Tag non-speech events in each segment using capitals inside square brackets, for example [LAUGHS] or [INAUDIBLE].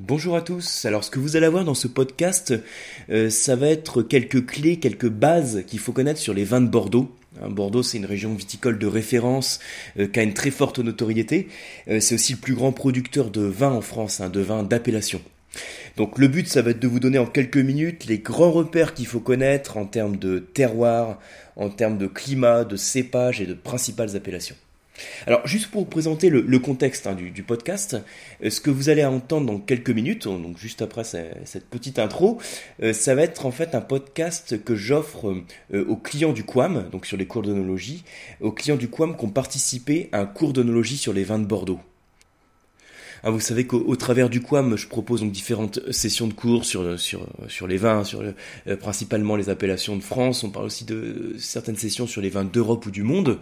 Bonjour à tous. Alors ce que vous allez avoir dans ce podcast, euh, ça va être quelques clés, quelques bases qu'il faut connaître sur les vins de Bordeaux. Hein, Bordeaux, c'est une région viticole de référence euh, qui a une très forte notoriété. Euh, c'est aussi le plus grand producteur de vin en France, hein, de vins d'appellation. Donc le but, ça va être de vous donner en quelques minutes les grands repères qu'il faut connaître en termes de terroir, en termes de climat, de cépage et de principales appellations. Alors, juste pour vous présenter le, contexte hein, du, podcast, euh, ce que vous allez entendre dans quelques minutes, donc juste après cette petite intro, euh, ça va être en fait un podcast que j'offre euh, aux clients du QAM, donc sur les cours d'onologie, aux clients du QAM qui ont participé à un cours d'onologie sur les vins de Bordeaux. Ah, vous savez qu'au travers du QAM, je propose donc différentes sessions de cours sur, sur, sur les vins, sur euh, principalement les appellations de France. On parle aussi de certaines sessions sur les vins d'Europe ou du monde.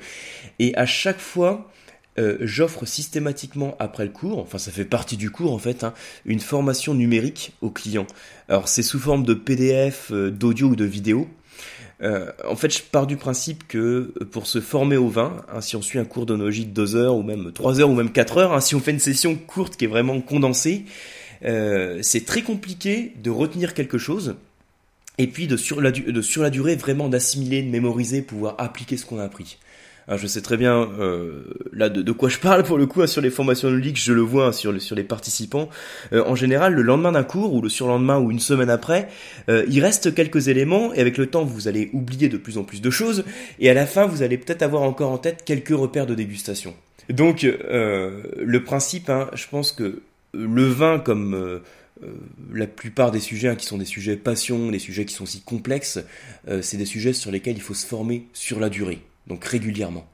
Et à chaque fois, euh, j'offre systématiquement après le cours, enfin ça fait partie du cours en fait, hein, une formation numérique aux clients. Alors c'est sous forme de PDF, euh, d'audio ou de vidéo. Euh, en fait, je pars du principe que pour se former au vin, hein, si on suit un cours d'onologie de 2 heures ou même 3 heures ou même 4 heures, hein, si on fait une session courte qui est vraiment condensée, euh, c'est très compliqué de retenir quelque chose et puis de sur la, de sur la durée vraiment d'assimiler, de mémoriser, pouvoir appliquer ce qu'on a appris. Ah, je sais très bien euh, là de, quoi je parle pour le coup hein, sur les formations de ligue, je le vois hein, sur, sur les participants. Euh, en général, le lendemain d'un cours ou le surlendemain ou une semaine après, euh, il reste quelques éléments et avec le temps, vous allez oublier de plus en plus de choses et à la fin, vous allez peut-être avoir encore en tête quelques repères de dégustation. Donc, le principe, hein, je pense que le vin comme la plupart des sujets qui sont des sujets passion, des sujets qui sont si complexes, c'est des sujets sur lesquels il faut se former sur la durée donc régulièrement.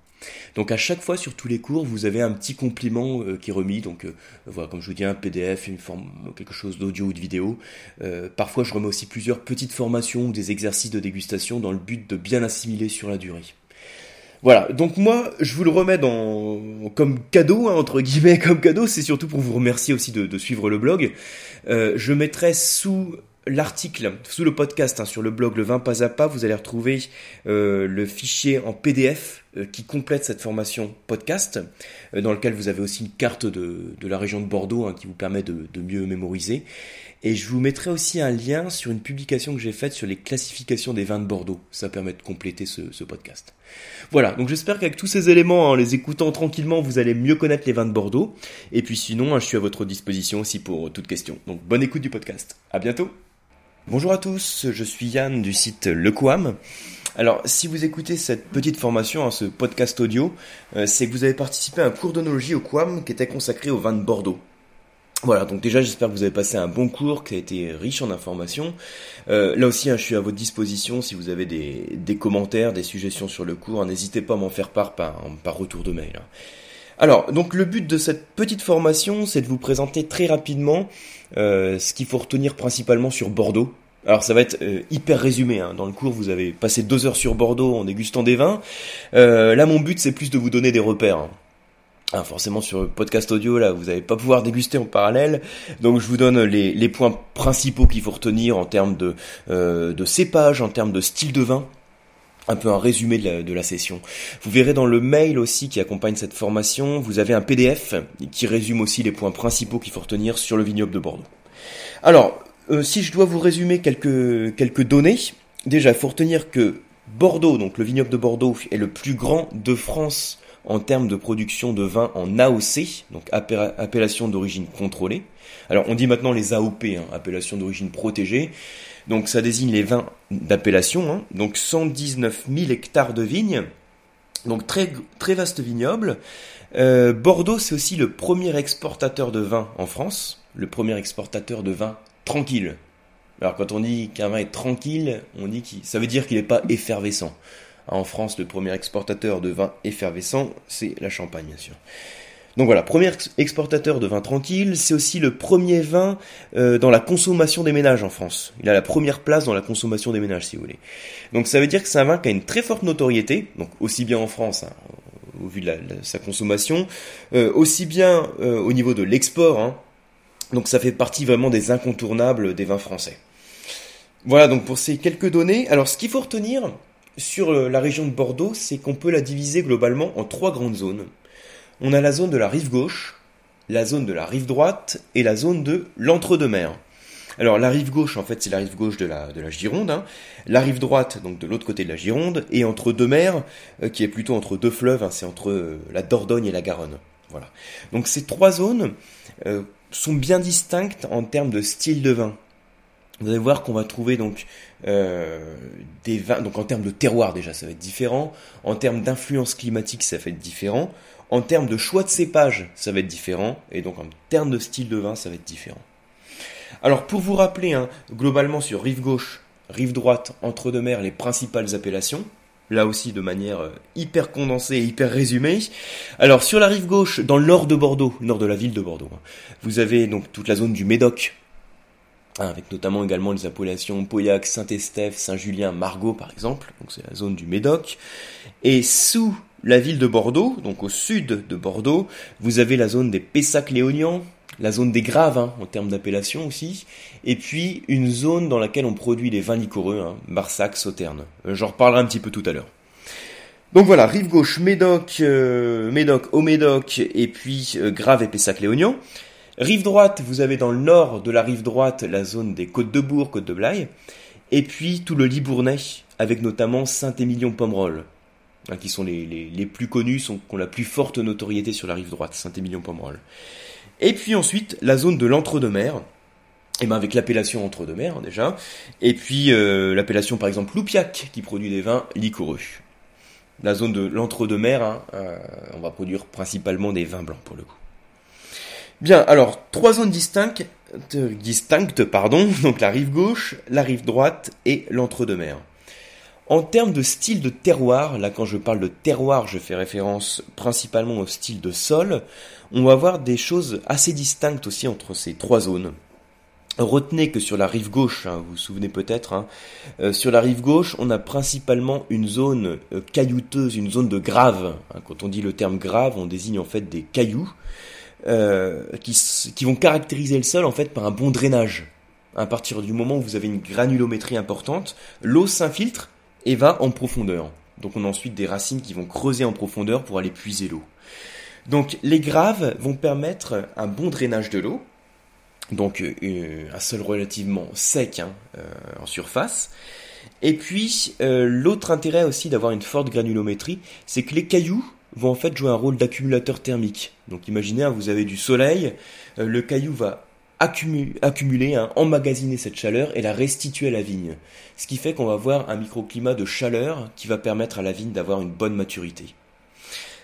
Donc à chaque fois sur tous les cours, vous avez un petit compliment euh, qui est remis. Donc euh, voilà, comme je vous dis, un PDF, une forme, quelque chose d'audio ou de vidéo. Euh, parfois, je remets aussi plusieurs petites formations ou des exercices de dégustation dans le but de bien assimiler sur la durée. Voilà, donc moi, je vous le remets comme cadeau, hein, entre guillemets, comme cadeau. C'est surtout pour vous remercier aussi de suivre le blog. je mettrai sous l'article sous le podcast hein, sur le blog Le Vin Pas à Pas, vous allez retrouver euh, le fichier en PDF euh, qui complète cette formation podcast, euh, dans lequel vous avez aussi une carte de, la région de Bordeaux hein, qui vous permet de, mieux mémoriser. Et je vous mettrai aussi un lien sur une publication que j'ai faite sur les classifications des vins de Bordeaux. Ça permet de compléter ce, podcast. Voilà, donc j'espère qu'avec tous ces éléments, en les écoutant tranquillement, vous allez mieux connaître les vins de Bordeaux. Et puis sinon, hein, je suis à votre disposition aussi pour toute question. Donc bonne écoute du podcast. À bientôt Bonjour à tous, je suis Yann du site Lequam. Alors, si vous écoutez cette petite formation, hein, ce podcast audio, euh, c'est que vous avez participé à un cours d'onologie au QAM qui était consacré au vin de Bordeaux. Voilà, donc déjà j'espère que vous avez passé un bon cours qui a été riche en informations. Euh, là aussi, hein, je suis à votre disposition si vous avez des, commentaires, des suggestions sur le cours, n'hésitez pas à m'en faire part par, par retour de mail. Alors, donc le but de cette petite formation, c'est de vous présenter très rapidement euh, ce qu'il faut retenir principalement sur Bordeaux. Alors ça va être euh, hyper résumé. Hein. Dans le cours, vous avez passé deux heures sur Bordeaux en dégustant des vins. Euh, là, mon but, c'est plus de vous donner des repères. Hein. Ah, forcément sur le podcast audio là vous n'allez pas pouvoir déguster en parallèle donc je vous donne les, points principaux qu'il faut retenir en termes de cépage en termes de style de vin un peu un résumé de la, session. Vous verrez dans le mail aussi qui accompagne cette formation, vous avez un PDF qui résume aussi les points principaux qu'il faut retenir sur le vignoble de Bordeaux. Alors, euh, si je dois vous résumer quelques, quelques données, déjà, il faut retenir que Bordeaux, donc le vignoble de Bordeaux, est le plus grand de France en termes de production de vin en AOC, donc appellation d'origine contrôlée. Alors on dit maintenant les AOP, hein, appellation d'origine protégée. Donc ça désigne les vins d'appellation, hein. donc 119 000 hectares de vignes, donc très, vaste vignoble. Euh, Bordeaux, c'est aussi le premier exportateur de vin en France, le premier exportateur de vin tranquille. Alors quand on dit qu'un vin est tranquille, on dit ça veut dire qu'il n'est pas effervescent. En France, le premier exportateur de vin effervescent, c'est la Champagne, bien sûr. Donc voilà, premier exportateur de vin tranquille, c'est aussi le premier vin euh, dans la consommation des ménages en France. Il a la première place dans la consommation des ménages, si vous voulez. Donc ça veut dire que c'est un vin qui a une très forte notoriété, donc aussi bien en France, hein, au vu de, sa consommation, euh, aussi bien euh, au niveau de l'export. Hein. donc ça fait partie vraiment des incontournables des vins français. Voilà donc pour ces quelques données. Alors ce qu'il faut retenir sur la région de Bordeaux, c'est qu'on peut la diviser globalement en trois grandes zones. On a la zone de la rive gauche, la zone de la rive droite et la zone de l'entre-deux-mers. Alors la rive gauche, en fait, c'est la rive gauche de la, de la Gironde, hein. la rive droite, donc de l'autre côté de la Gironde, et entre deux mers, euh, qui est plutôt entre deux fleuves, hein, c'est entre euh, la Dordogne et la Garonne. Voilà. Donc ces trois zones euh, sont bien distinctes en termes de style de vin. Vous allez voir qu'on va trouver donc des vins, donc en termes de terroir déjà, ça va être différent. En termes d'influence climatique, ça va être différent. En termes de choix de cépage, ça va être différent. Et donc en termes de style de vin, ça va être différent. Alors pour vous rappeler, hein, globalement sur rive gauche, rive droite, entre deux mers, les principales appellations, là aussi de manière euh, hyper condensée et hyper résumée. Alors sur la rive gauche, dans le nord de Bordeaux, nord de la ville de Bordeaux, hein, vous avez donc toute la zone du Médoc, hein, avec notamment également les appellations Pauillac, Saint-Estèphe, Saint-Julien, Margaux par exemple, donc c'est la zone du Médoc. Et sous la ville de Bordeaux, donc au sud de Bordeaux, vous avez la zone des Pessac-Léognan, la zone des graves hein, en termes d'appellation aussi, et puis une zone dans laquelle on produit les vins liquoreux, hein, Barsac, Sauterne. Euh, j'en reparlerai un petit peu tout à l'heure. Donc voilà, rive gauche, Médoc, euh, Médoc, au Médoc, et puis euh, Grave et Pessac-Léognan. Rive droite, vous avez dans le nord de la rive droite la zone des Côtes de Bourg, Côtes de Blaye, et puis tout le Libournais, avec notamment Saint-Émilion-Pomerol, hein, qui sont les, plus connus, qui ont la plus forte notoriété sur la rive droite, Saint-Émilion-Pomerol. Et puis ensuite, la zone de l'entre-deux-mers, et eh ben avec l'appellation entre-deux-mers déjà, et puis euh, l'appellation par exemple Loupiac qui produit des vins liquoreux. La zone de l'entre-deux-mers, hein, euh, on va produire principalement des vins blancs pour le coup. Bien, alors trois zones distinctes, distinctes pardon, [LAUGHS] donc la rive gauche, la rive droite et l'entre-deux-mers. En termes de style de terroir, là quand je parle de terroir, je fais référence principalement au style de sol, on va voir des choses assez distinctes aussi entre ces trois zones. Retenez que sur la rive gauche, hein, vous vous souvenez peut-être, hein, euh, sur la rive gauche, on a principalement une zone euh, caillouteuse, une zone de grave. Hein. quand on dit le terme grave, on désigne en fait des cailloux euh, qui, qui vont caractériser le sol en fait par un bon drainage. À partir du moment où vous avez une granulométrie importante, l'eau s'infiltre et va en profondeur. Donc on a ensuite des racines qui vont creuser en profondeur pour aller puiser l'eau. Donc les graves vont permettre un bon drainage de l'eau, donc euh, un sol relativement sec hein, euh, en surface. Et puis euh, l'autre intérêt aussi d'avoir une forte granulométrie, c'est que les cailloux vont en fait jouer un rôle d'accumulateur thermique. Donc imaginez, hein, vous avez du soleil, le caillou va accumuler, hein, emmagasiner cette chaleur et la restituer à la vigne. Ce qui fait qu'on va avoir un microclimat de chaleur qui va permettre à la vigne d'avoir une bonne maturité.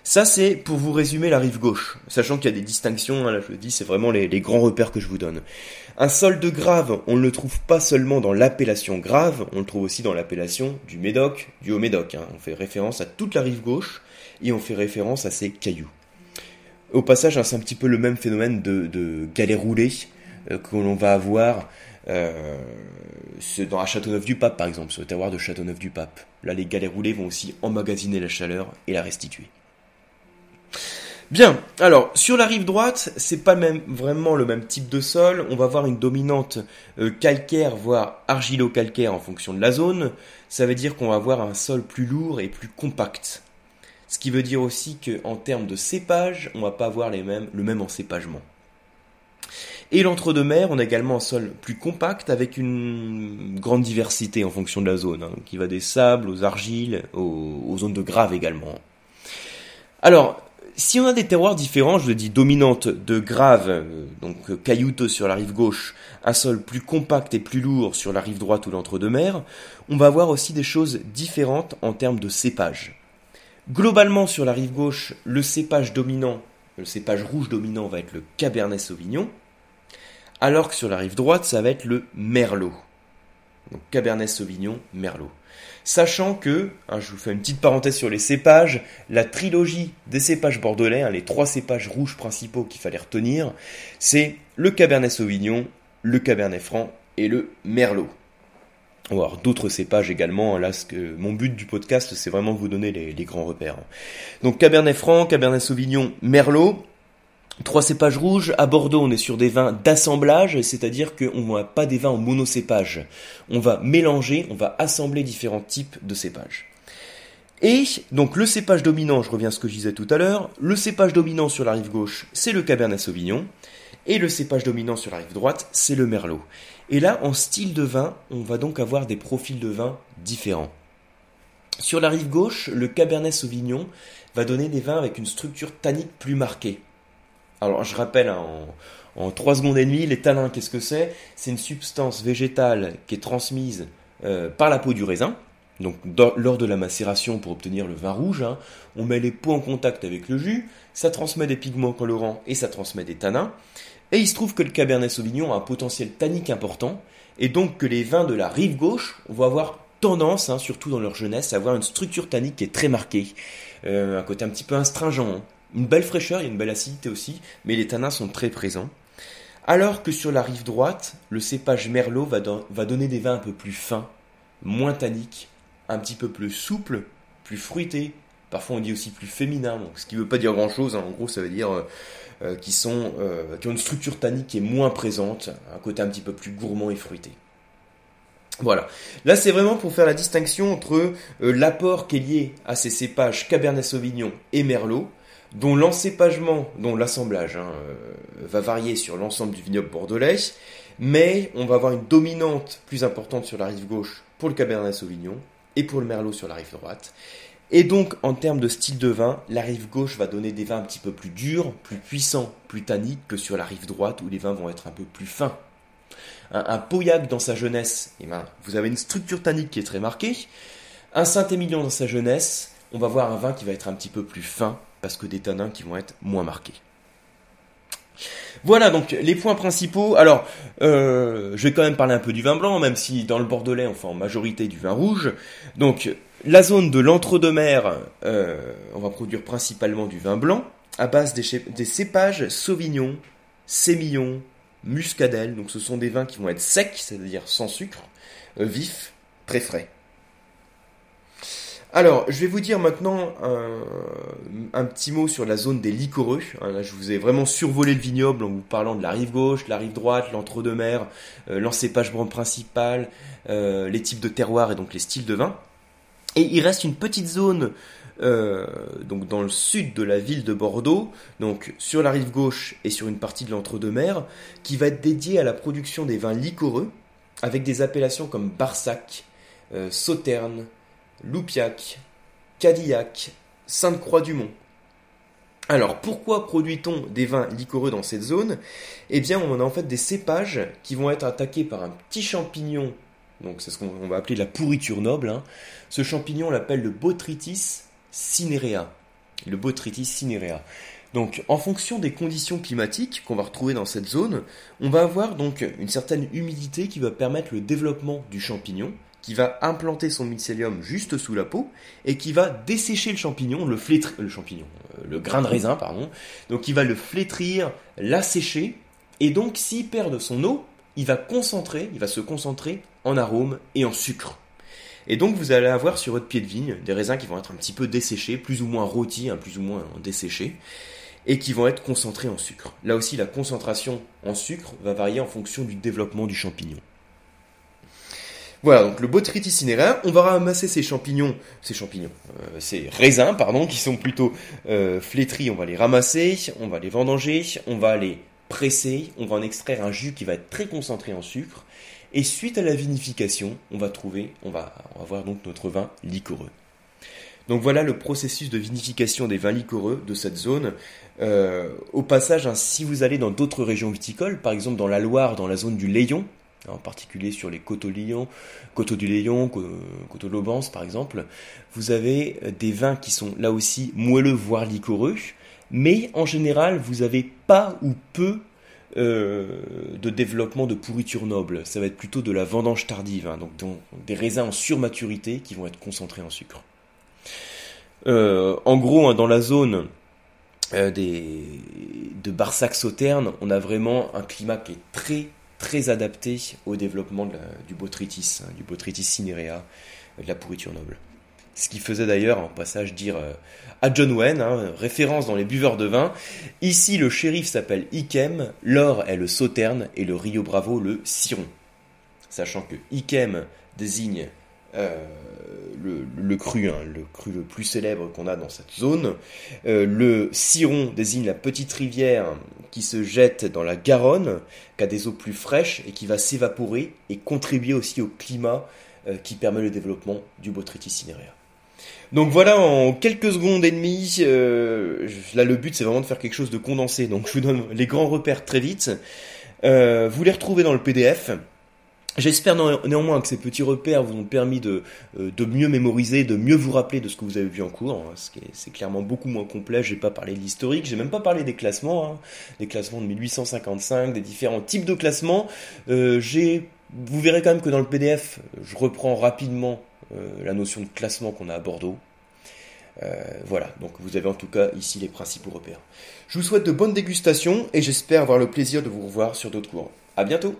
Ça, c'est pour vous résumer la rive gauche, sachant qu'il y a des distinctions, hein, là je le dis, c'est vraiment les, grands repères que je vous donne. Un sol de grave, on ne le trouve pas seulement dans l'appellation grave, on le trouve aussi dans l'appellation du Médoc, du Haut-Médoc. Hein. On fait référence à toute la rive gauche et on fait référence à ces cailloux. Au passage, c'est un petit peu le même phénomène de, de galets roulés euh, que l'on va avoir euh, dans à Châteauneuf-du-Pape par exemple, sur le terroir de Châteauneuf-du-Pape. Là, les galets roulés vont aussi emmagasiner la chaleur et la restituer. Bien, alors sur la rive droite, c'est pas même vraiment le même type de sol. On va avoir une dominante euh, calcaire, voire argilo-calcaire en fonction de la zone. Ça veut dire qu'on va avoir un sol plus lourd et plus compact. Ce qui veut dire aussi qu'en termes de cépage, on va pas avoir les mêmes, le même encépagement. Et l'entre-deux-mer, on a également un sol plus compact avec une grande diversité en fonction de la zone, hein, qui va des sables aux argiles, aux, zones de grave également. Alors, si on a des terroirs différents, je le dis dominante de grave, euh, donc caillouteux sur la rive gauche, un sol plus compact et plus lourd sur la rive droite ou l'entre-deux-mer, on va avoir aussi des choses différentes en termes de cépage. Globalement, sur la rive gauche, le cépage dominant, le cépage rouge dominant va être le Cabernet Sauvignon, alors que sur la rive droite, ça va être le Merlot. Donc Cabernet Sauvignon, Merlot. Sachant que, hein, je vous fais une petite parenthèse sur les cépages, la trilogie des cépages bordelais, hein, les trois cépages rouges principaux qu'il fallait retenir, c'est le Cabernet Sauvignon, le Cabernet Franc et le Merlot. On va avoir d'autres cépages également. Là, ce que, mon but du podcast, c'est vraiment de vous donner les, les grands repères. Donc Cabernet Franc, Cabernet Sauvignon, Merlot. Trois cépages rouges. À Bordeaux, on est sur des vins d'assemblage, c'est-à-dire qu'on n'a pas des vins en monocépage. On va mélanger, on va assembler différents types de cépages. Et donc le cépage dominant, je reviens à ce que je disais tout à l'heure, le cépage dominant sur la rive gauche, c'est le Cabernet Sauvignon, et le cépage dominant sur la rive droite, c'est le Merlot. Et là, en style de vin, on va donc avoir des profils de vin différents. Sur la rive gauche, le Cabernet Sauvignon va donner des vins avec une structure tannique plus marquée. Alors je rappelle hein, en, 3 secondes et demie, les tanins, qu'est-ce que c'est? C'est une substance végétale qui est transmise euh, par la peau du raisin. Donc lors de la macération pour obtenir le vin rouge, hein, on met les peaux en contact avec le jus, ça transmet des pigments colorants et ça transmet des tanins. Et il se trouve que le Cabernet Sauvignon a un potentiel tannique important, et donc que les vins de la rive gauche vont avoir tendance, hein, surtout dans leur jeunesse, à avoir une structure tannique qui est très marquée, euh, un côté un petit peu astringent. Une belle fraîcheur, il y a une belle acidité aussi, mais les tanins sont très présents. Alors que sur la rive droite, le cépage Merlot va, donner des vins un peu plus fins, moins tanniques, un petit peu plus souples, plus fruités, parfois on dit aussi plus féminins, ce qui ne veut pas dire grand chose, hein. en gros ça veut dire... Euh, euh, euh, ont une structure tannique qui est moins présente, un côté un petit peu plus gourmand et fruité. Voilà. Là, c'est vraiment pour faire la distinction entre euh, l'apport qui est lié à ces cépages Cabernet Sauvignon et Merlot, dont l'encépagement, dont l'assemblage hein, va varier sur l'ensemble du vignoble bordelais, mais on va avoir une dominante plus importante sur la rive gauche pour le Cabernet Sauvignon et pour le Merlot sur la rive droite. Et donc, en termes de style de vin, la rive gauche va donner des vins un petit peu plus durs, plus puissants, plus tanniques que sur la rive droite où les vins vont être un peu plus fins. Un, Pauillac dans sa jeunesse, eh ben, vous avez une structure tannique qui est très marquée. Un Saint-Émilion dans sa jeunesse, on va voir un vin qui va être un petit peu plus fin parce que des tanins qui vont être moins marqués. Voilà donc les points principaux. Alors, euh, je vais quand même parler un peu du vin blanc, même si dans le Bordelais on fait en majorité du vin rouge. Donc, la zone de l'entre-deux-mer, euh, on va produire principalement du vin blanc à base des, cépages Sauvignon, Sémillon, Muscadelle. Donc ce sont des vins qui vont être secs, c'est-à-dire sans sucre, euh, vifs, très frais. Alors, je vais vous dire maintenant un, petit mot sur la zone des liquoreux. Hein, là, je vous ai vraiment survolé le vignoble en vous parlant de la rive gauche, la rive droite, l'entre-deux-mer, euh, l'encépagement principal, les types de terroirs et donc les styles de vin. Et il reste une petite zone euh, dans le sud de la ville de Bordeaux, donc sur la rive gauche et sur une partie de l'entre-deux-mers, qui va être dédiée à la production des vins liquoreux, avec des appellations comme Barsac, euh, Sauterne, Loupiac, Cadillac, Sainte-Croix-du-Mont. Alors pourquoi produit-on des vins liquoreux dans cette zone? Eh bien on a en fait des cépages qui vont être attaqués par un petit champignon donc c'est ce qu'on va appeler la pourriture noble. Hein. Ce champignon, on l'appelle le Botrytis cinerea. Le Botrytis cinerea. Donc, en fonction des conditions climatiques qu'on va retrouver dans cette zone, on va avoir donc une certaine humidité qui va permettre le développement du champignon, qui va implanter son mycélium juste sous la peau et qui va dessécher le champignon, le champignon, euh, le grain de raisin, pardon. Donc, il va le flétrir, l'assécher, et donc, s'il perd son eau, il va concentrer, il va se concentrer en arôme et en sucre. Et donc vous allez avoir sur votre pied de vigne des raisins qui vont être un petit peu desséchés, plus ou moins rôtis, hein, plus ou moins desséchés, et qui vont être concentrés en sucre. Là aussi, la concentration en sucre va varier en fonction du développement du champignon. Voilà, donc le Botrytis cinerea, on va ramasser ces champignons, ces champignons, euh, ces raisins, pardon, qui sont plutôt euh, flétris, on va les ramasser, on va les vendanger, on va les presser, on va en extraire un jus qui va être très concentré en sucre, et suite à la vinification, on va trouver, on va, avoir donc notre vin liquoreux. Donc voilà le processus de vinification des vins liquoreux de cette zone. Euh, au passage, hein, si vous allez dans d'autres régions viticoles, par exemple dans la Loire, dans la zone du Layon, en particulier sur les coteaux, Lyon, coteaux du Layon, coteaux de l'Aubance par exemple, vous avez des vins qui sont là aussi moelleux voire liquoreux, mais en général vous avez pas ou peu euh, de développement de pourriture noble. Ça va être plutôt de la vendange tardive, hein, donc, des raisins en surmaturité qui vont être concentrés en sucre. Euh, en gros, hein, dans la zone euh, de Barsac-Sauterne, on a vraiment un climat qui est très très adapté au développement du botrytis, hein, du botrytis cinerea, de la pourriture noble. Ce qui faisait d'ailleurs en passage dire euh, à John Wayne, hein, référence dans les buveurs de vin. Ici, le shérif s'appelle Ikem, l'or est le sauterne et le Rio Bravo le Ciron. Sachant que Ikem désigne le, cru, hein, le cru le plus célèbre qu'on a dans cette zone. le Ciron désigne la petite rivière qui se jette dans la Garonne, qui a des eaux plus fraîches et qui va s'évaporer et contribuer aussi au climat qui permet le développement du botrytis cinéraire. Donc voilà, en quelques secondes et demie, euh, là le but c'est vraiment de faire quelque chose de condensé. Donc je vous donne les grands repères très vite. Euh, vous les retrouvez dans le PDF. J'espère néanmoins que ces petits repères vous ont permis de, euh, de mieux mémoriser, de mieux vous rappeler de ce que vous avez vu en cours. Hein, c'est clairement beaucoup moins complet. J'ai pas parlé de l'historique, j'ai même pas parlé des classements, hein, des classements de 1855, des différents types de classements. j'ai, vous verrez quand même que dans le PDF, je reprends rapidement euh, la notion de classement qu'on a à Bordeaux. Euh, voilà, donc vous avez en tout cas ici les principaux repères. Je vous souhaite de bonnes dégustations et j'espère avoir le plaisir de vous revoir sur d'autres cours. A bientôt